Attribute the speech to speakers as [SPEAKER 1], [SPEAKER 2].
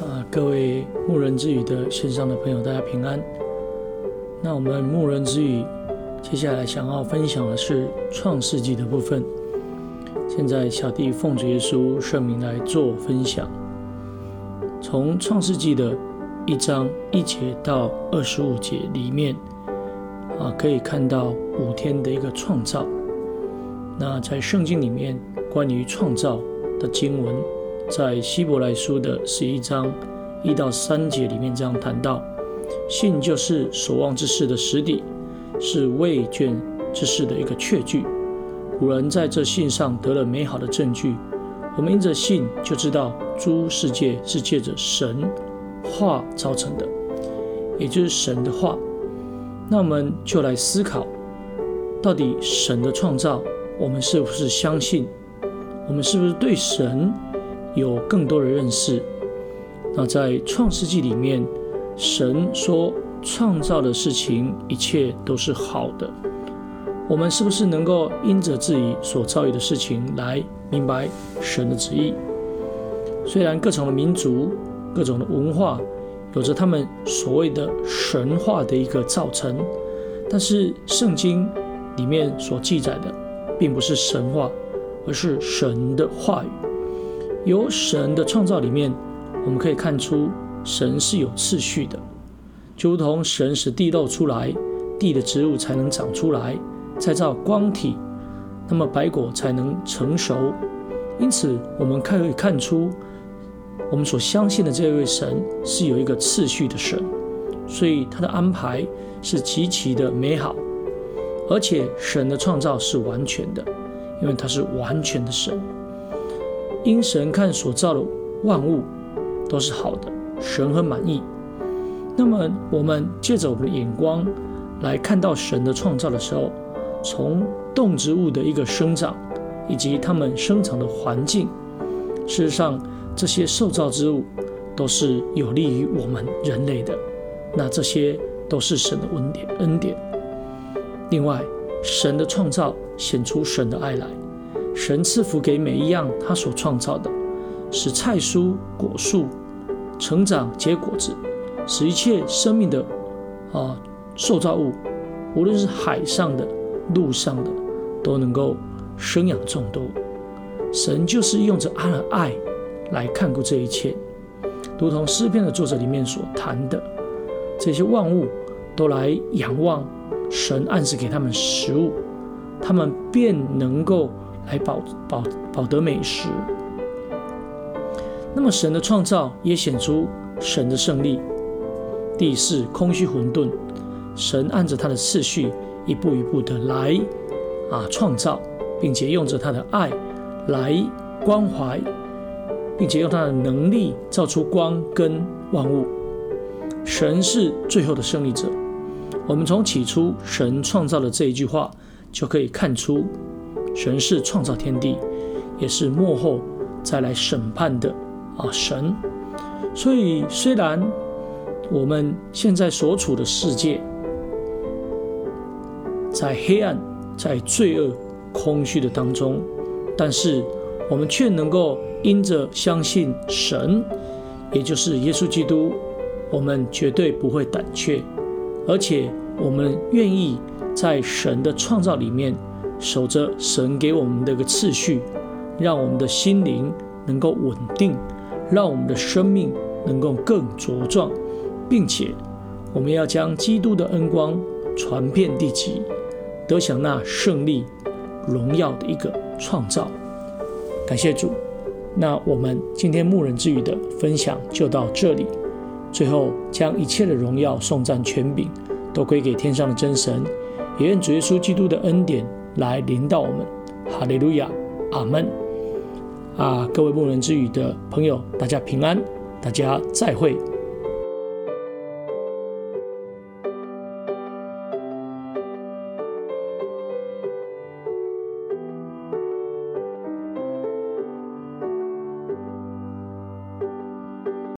[SPEAKER 1] 啊，各位牧人之语的线上的朋友，大家平安。那我们牧人之语接下来想要分享的是创世纪的部分。现在小弟奉主耶稣圣名来做分享，从创世纪的一章一节到二十五节里面，啊，可以看到五天的一个创造。那在圣经里面关于创造的经文，在希伯来书的十一章一到三节里面这样谈到：信就是所望之事的实底，是未见之事的一个确据。古人在这信上得了美好的证据。我们因着信就知道诸世界是借着神话造成的，也就是神的话。那我们就来思考，到底神的创造。我们是不是相信？我们是不是对神有更多的认识？那在创世纪里面，神说创造的事情一切都是好的。我们是不是能够因着自己所造诣的事情来明白神的旨意？虽然各种的民族、各种的文化有着他们所谓的神话的一个造成，但是圣经里面所记载的。并不是神话，而是神的话语。由神的创造里面，我们可以看出神是有次序的，就如同神使地露出来，地的植物才能长出来，再造光体，那么白果才能成熟。因此，我们可以看出，我们所相信的这位神是有一个次序的神，所以他的安排是极其的美好。而且神的创造是完全的，因为他是完全的神。因神看所造的万物都是好的，神很满意。那么我们借着我们的眼光来看到神的创造的时候，从动植物的一个生长，以及它们生长的环境，事实上这些受造之物都是有利于我们人类的。那这些都是神的恩典，恩典。另外，神的创造显出神的爱来，神赐福给每一样他所创造的，使菜蔬果树成长结果子，使一切生命的啊受造物，无论是海上的、陆上的，都能够生养众多。神就是用着爱的爱来看顾这一切，如同诗篇的作者里面所谈的，这些万物都来仰望。神暗示给他们食物，他们便能够来保保保得美食。那么神的创造也显出神的胜利。地是空虚混沌，神按着他的次序，一步一步的来啊创造，并且用着他的爱来关怀，并且用他的能力造出光跟万物。神是最后的胜利者。我们从起初神创造的这一句话就可以看出，神是创造天地，也是幕后再来审判的啊神。所以虽然我们现在所处的世界在黑暗、在罪恶、空虚的当中，但是我们却能够因着相信神，也就是耶稣基督，我们绝对不会胆怯。而且我们愿意在神的创造里面守着神给我们的一个次序，让我们的心灵能够稳定，让我们的生命能够更茁壮，并且我们要将基督的恩光传遍地极，得享那胜利荣耀的一个创造。感谢主，那我们今天牧人之语的分享就到这里。最后，将一切的荣耀、颂赞、权柄都归给天上的真神，也愿主耶稣基督的恩典来临到我们。哈利路亚，阿门。啊，各位牧人之语的朋友，大家平安，大家再会。